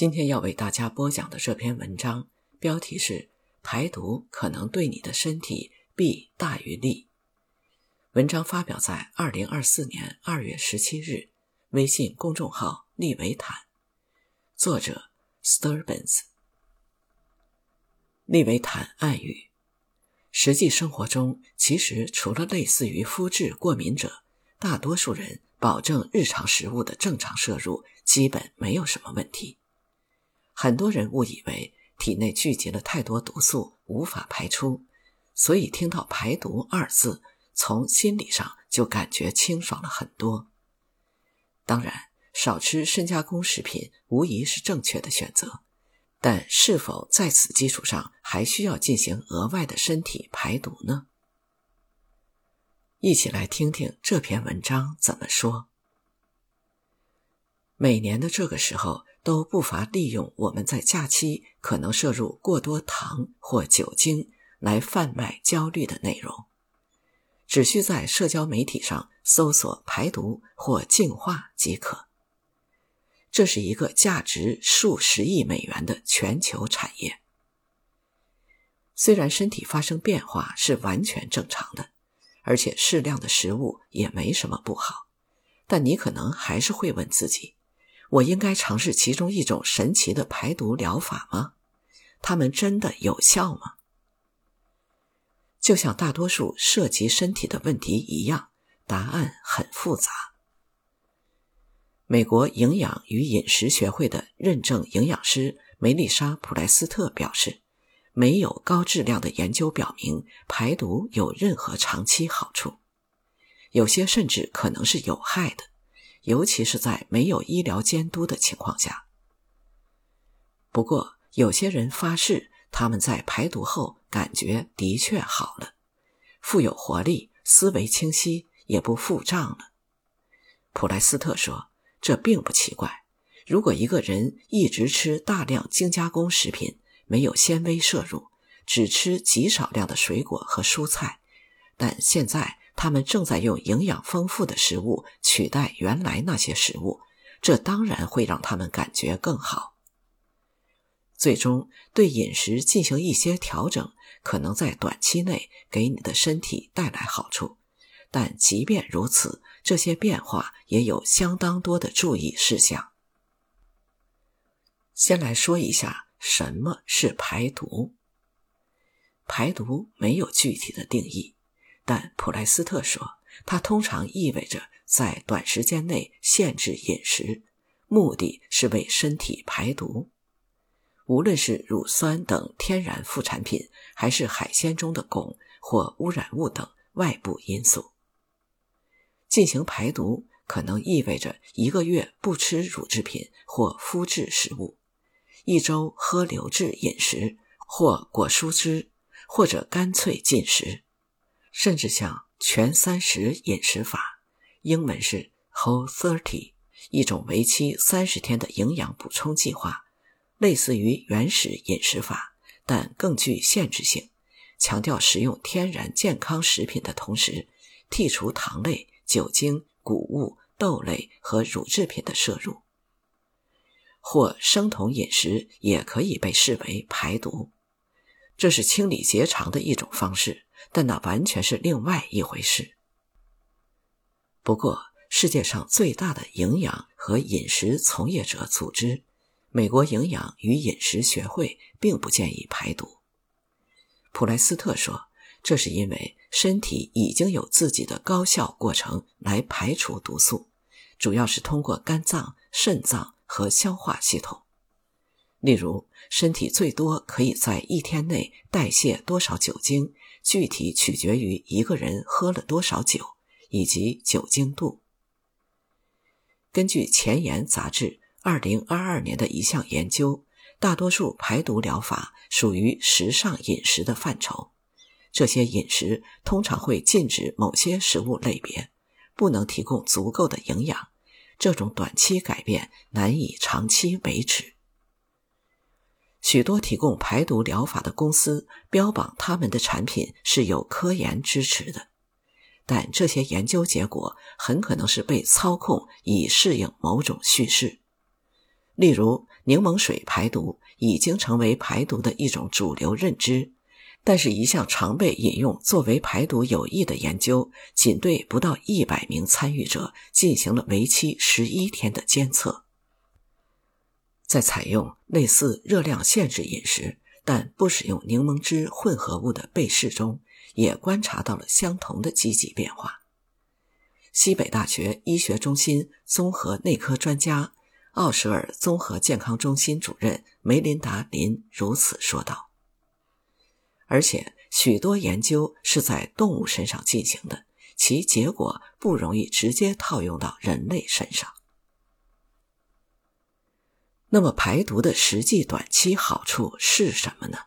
今天要为大家播讲的这篇文章标题是“排毒可能对你的身体弊大于利”。文章发表在二零二四年二月十七日，微信公众号“利维坦”，作者 Sturbans。利维坦暗语：实际生活中，其实除了类似于肤质过敏者，大多数人保证日常食物的正常摄入，基本没有什么问题。很多人误以为体内聚集了太多毒素，无法排出，所以听到“排毒”二字，从心理上就感觉清爽了很多。当然，少吃深加工食品无疑是正确的选择，但是否在此基础上还需要进行额外的身体排毒呢？一起来听听这篇文章怎么说。每年的这个时候。都不乏利用我们在假期可能摄入过多糖或酒精来贩卖焦虑的内容，只需在社交媒体上搜索“排毒”或“净化”即可。这是一个价值数十亿美元的全球产业。虽然身体发生变化是完全正常的，而且适量的食物也没什么不好，但你可能还是会问自己。我应该尝试其中一种神奇的排毒疗法吗？它们真的有效吗？就像大多数涉及身体的问题一样，答案很复杂。美国营养与饮食学会的认证营养师梅丽莎·普莱斯特表示，没有高质量的研究表明排毒有任何长期好处，有些甚至可能是有害的。尤其是在没有医疗监督的情况下。不过，有些人发誓他们在排毒后感觉的确好了，富有活力，思维清晰，也不腹胀了。普莱斯特说：“这并不奇怪。如果一个人一直吃大量精加工食品，没有纤维摄入，只吃极少量的水果和蔬菜，但现在……”他们正在用营养丰富的食物取代原来那些食物，这当然会让他们感觉更好。最终，对饮食进行一些调整，可能在短期内给你的身体带来好处。但即便如此，这些变化也有相当多的注意事项。先来说一下什么是排毒。排毒没有具体的定义。但普莱斯特说，它通常意味着在短时间内限制饮食，目的是为身体排毒。无论是乳酸等天然副产品，还是海鲜中的汞或污染物等外部因素，进行排毒可能意味着一个月不吃乳制品或麸质食物，一周喝流质饮食或果蔬汁，或者干脆禁食。甚至像全三十饮食法，英文是 Whole Thirty，一种为期三十天的营养补充计划，类似于原始饮食法，但更具限制性，强调食用天然健康食品的同时，剔除糖类、酒精、谷物、豆类和乳制品的摄入。或生酮饮食也可以被视为排毒，这是清理结肠的一种方式。但那完全是另外一回事。不过，世界上最大的营养和饮食从业者组织——美国营养与饮食学会，并不建议排毒。普莱斯特说：“这是因为身体已经有自己的高效过程来排除毒素，主要是通过肝脏、肾脏和消化系统。例如，身体最多可以在一天内代谢多少酒精。”具体取决于一个人喝了多少酒以及酒精度。根据《前沿》杂志二零二二年的一项研究，大多数排毒疗法属于时尚饮食的范畴。这些饮食通常会禁止某些食物类别，不能提供足够的营养。这种短期改变难以长期维持。许多提供排毒疗法的公司标榜他们的产品是有科研支持的，但这些研究结果很可能是被操控以适应某种叙事。例如，柠檬水排毒已经成为排毒的一种主流认知。但是，一项常被引用作为排毒有益的研究，仅对不到一百名参与者进行了为期十一天的监测。在采用类似热量限制饮食但不使用柠檬汁混合物的被试中，也观察到了相同的积极变化。西北大学医学中心综合内科专家、奥什尔综合健康中心主任梅琳达·林如此说道。而且，许多研究是在动物身上进行的，其结果不容易直接套用到人类身上。那么，排毒的实际短期好处是什么呢？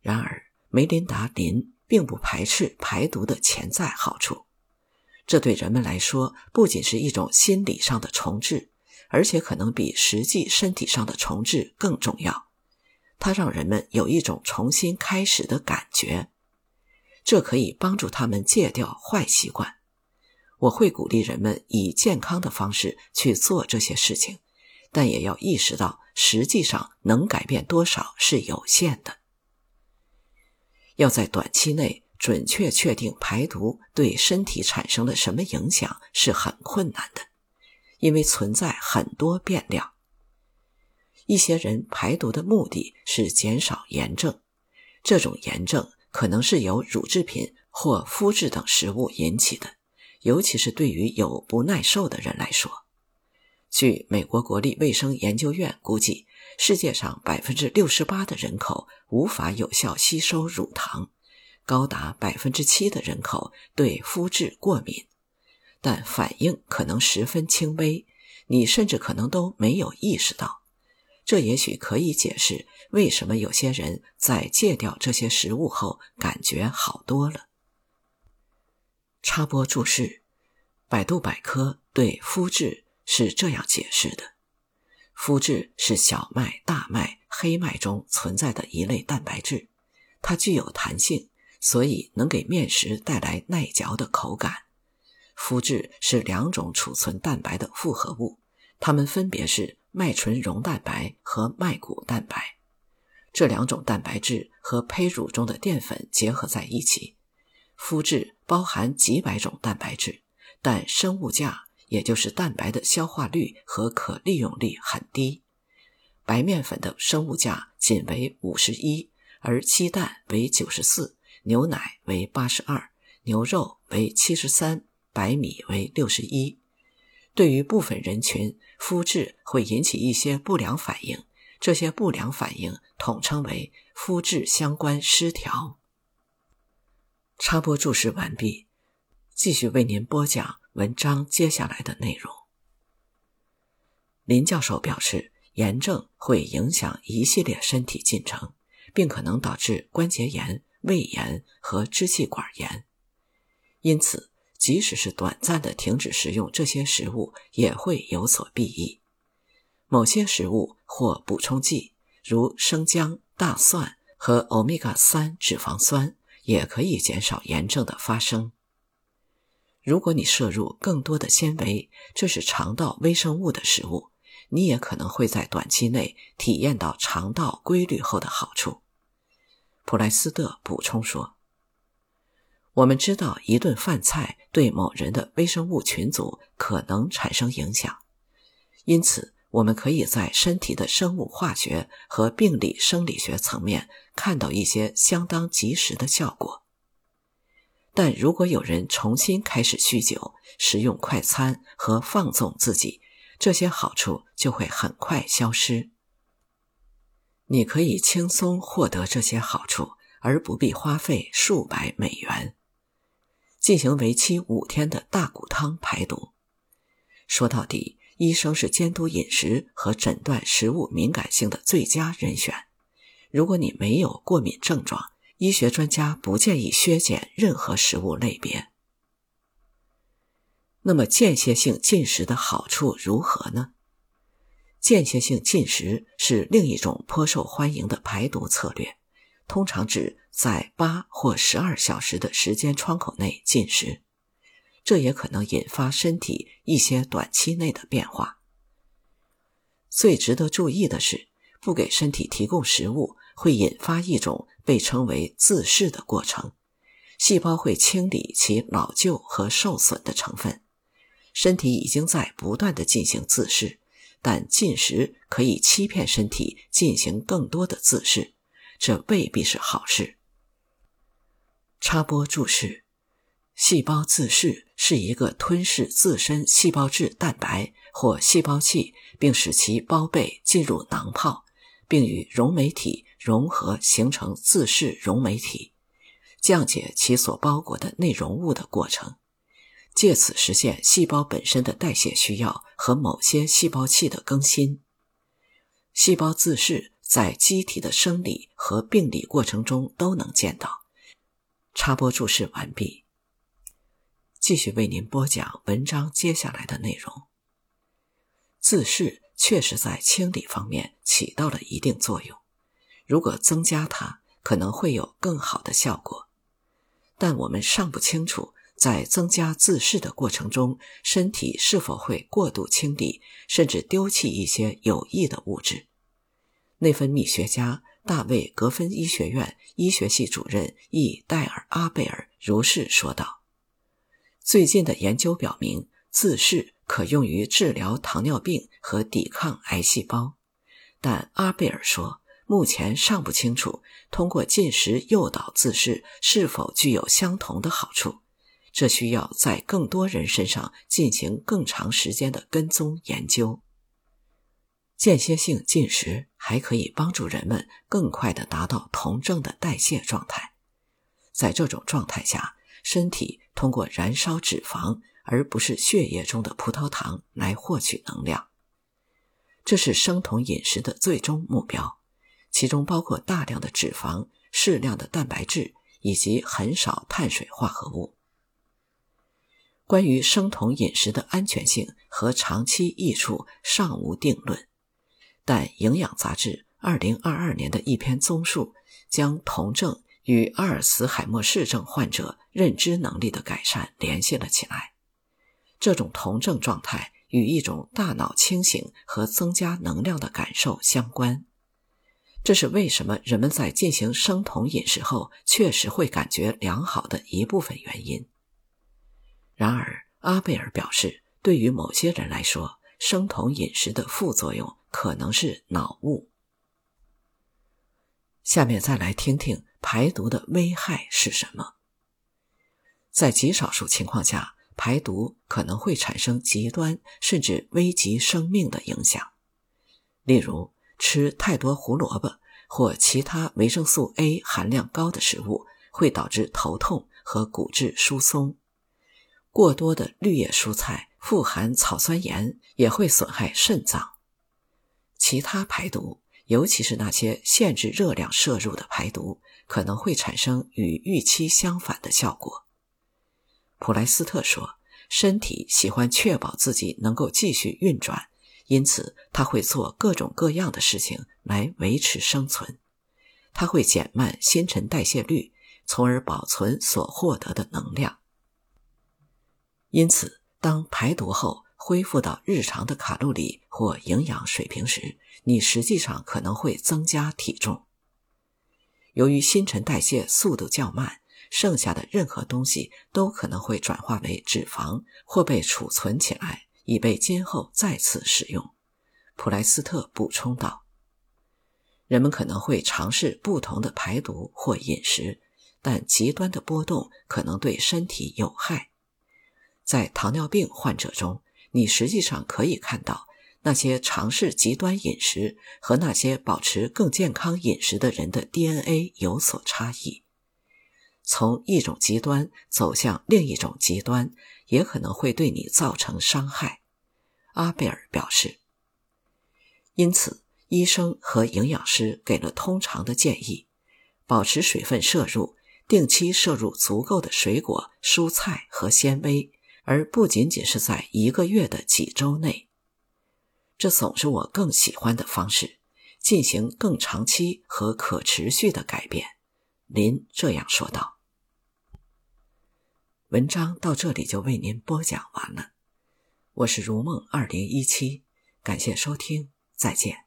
然而，梅琳达·林并不排斥排毒的潜在好处。这对人们来说，不仅是一种心理上的重置，而且可能比实际身体上的重置更重要。它让人们有一种重新开始的感觉，这可以帮助他们戒掉坏习惯。我会鼓励人们以健康的方式去做这些事情，但也要意识到，实际上能改变多少是有限的。要在短期内准确确定排毒对身体产生了什么影响是很困难的，因为存在很多变量。一些人排毒的目的是减少炎症，这种炎症可能是由乳制品或麸质等食物引起的，尤其是对于有不耐受的人来说。据美国国立卫生研究院估计，世界上百分之六十八的人口无法有效吸收乳糖，高达百分之七的人口对麸质过敏，但反应可能十分轻微，你甚至可能都没有意识到。这也许可以解释为什么有些人在戒掉这些食物后感觉好多了。插播注释：百度百科对麸质是这样解释的：麸质是小麦、大麦、黑麦中存在的一类蛋白质，它具有弹性，所以能给面食带来耐嚼的口感。麸质是两种储存蛋白的复合物，它们分别是。麦醇溶蛋白和麦谷蛋白这两种蛋白质和胚乳中的淀粉结合在一起。麸质包含几百种蛋白质，但生物价，也就是蛋白的消化率和可利用率很低。白面粉的生物价仅为五十一，而鸡蛋为九十四，牛奶为八十二，牛肉为七十三，白米为六十一。对于部分人群，麸质会引起一些不良反应，这些不良反应统称为麸质相关失调。插播注释完毕，继续为您播讲文章接下来的内容。林教授表示，炎症会影响一系列身体进程，并可能导致关节炎、胃炎和支气管炎，因此。即使是短暂的停止食用这些食物，也会有所裨益。某些食物或补充剂，如生姜、大蒜和欧米伽三脂肪酸，也可以减少炎症的发生。如果你摄入更多的纤维，这是肠道微生物的食物，你也可能会在短期内体验到肠道规律后的好处。普莱斯特补充说。我们知道一顿饭菜对某人的微生物群组可能产生影响，因此我们可以在身体的生物化学和病理生理学层面看到一些相当及时的效果。但如果有人重新开始酗酒、食用快餐和放纵自己，这些好处就会很快消失。你可以轻松获得这些好处，而不必花费数百美元。进行为期五天的大骨汤排毒。说到底，医生是监督饮食和诊断食物敏感性的最佳人选。如果你没有过敏症状，医学专家不建议削减任何食物类别。那么，间歇性进食的好处如何呢？间歇性进食是另一种颇受欢迎的排毒策略。通常指在八或十二小时的时间窗口内进食，这也可能引发身体一些短期内的变化。最值得注意的是，不给身体提供食物会引发一种被称为自噬的过程，细胞会清理其老旧和受损的成分。身体已经在不断的进行自噬，但进食可以欺骗身体进行更多的自噬，这未必是好事。插播注释：细胞自噬是一个吞噬自身细胞质蛋白或细胞器，并使其包被进入囊泡，并与溶酶体融合形成自噬溶酶体，降解其所包裹的内容物的过程。借此实现细胞本身的代谢需要和某些细胞器的更新。细胞自噬在机体的生理和病理过程中都能见到。插播注释完毕。继续为您播讲文章接下来的内容。自噬确实在清理方面起到了一定作用，如果增加它，可能会有更好的效果，但我们尚不清楚。在增加自噬的过程中，身体是否会过度清理，甚至丢弃一些有益的物质？内分泌学家大卫·格芬医学院医学系主任易戴尔·阿贝尔如是说道：“最近的研究表明，自噬可用于治疗糖尿病和抵抗癌细胞。”但阿贝尔说，目前尚不清楚通过进食诱导自噬是否具有相同的好处。这需要在更多人身上进行更长时间的跟踪研究。间歇性进食还可以帮助人们更快地达到酮症的代谢状态。在这种状态下，身体通过燃烧脂肪而不是血液中的葡萄糖来获取能量。这是生酮饮食的最终目标，其中包括大量的脂肪、适量的蛋白质以及很少碳水化合物。关于生酮饮食的安全性和长期益处尚无定论，但《营养》杂志2022年的一篇综述将酮症与阿尔茨海默氏症患者认知能力的改善联系了起来。这种酮症状态与一种大脑清醒和增加能量的感受相关，这是为什么人们在进行生酮饮食后确实会感觉良好的一部分原因。然而，阿贝尔表示，对于某些人来说，生酮饮食的副作用可能是脑雾。下面再来听听排毒的危害是什么。在极少数情况下，排毒可能会产生极端甚至危及生命的影响。例如，吃太多胡萝卜或其他维生素 A 含量高的食物，会导致头痛和骨质疏松。过多的绿叶蔬菜富含草酸盐，也会损害肾脏。其他排毒，尤其是那些限制热量摄入的排毒，可能会产生与预期相反的效果。普莱斯特说：“身体喜欢确保自己能够继续运转，因此他会做各种各样的事情来维持生存。他会减慢新陈代谢率，从而保存所获得的能量。”因此，当排毒后恢复到日常的卡路里或营养水平时，你实际上可能会增加体重。由于新陈代谢速度较慢，剩下的任何东西都可能会转化为脂肪或被储存起来，以被今后再次使用。普莱斯特补充道：“人们可能会尝试不同的排毒或饮食，但极端的波动可能对身体有害。”在糖尿病患者中，你实际上可以看到那些尝试极端饮食和那些保持更健康饮食的人的 DNA 有所差异。从一种极端走向另一种极端，也可能会对你造成伤害。阿贝尔表示。因此，医生和营养师给了通常的建议：保持水分摄入，定期摄入足够的水果、蔬菜和纤维。而不仅仅是在一个月的几周内，这总是我更喜欢的方式，进行更长期和可持续的改变。林这样说道。文章到这里就为您播讲完了，我是如梦二零一七，感谢收听，再见。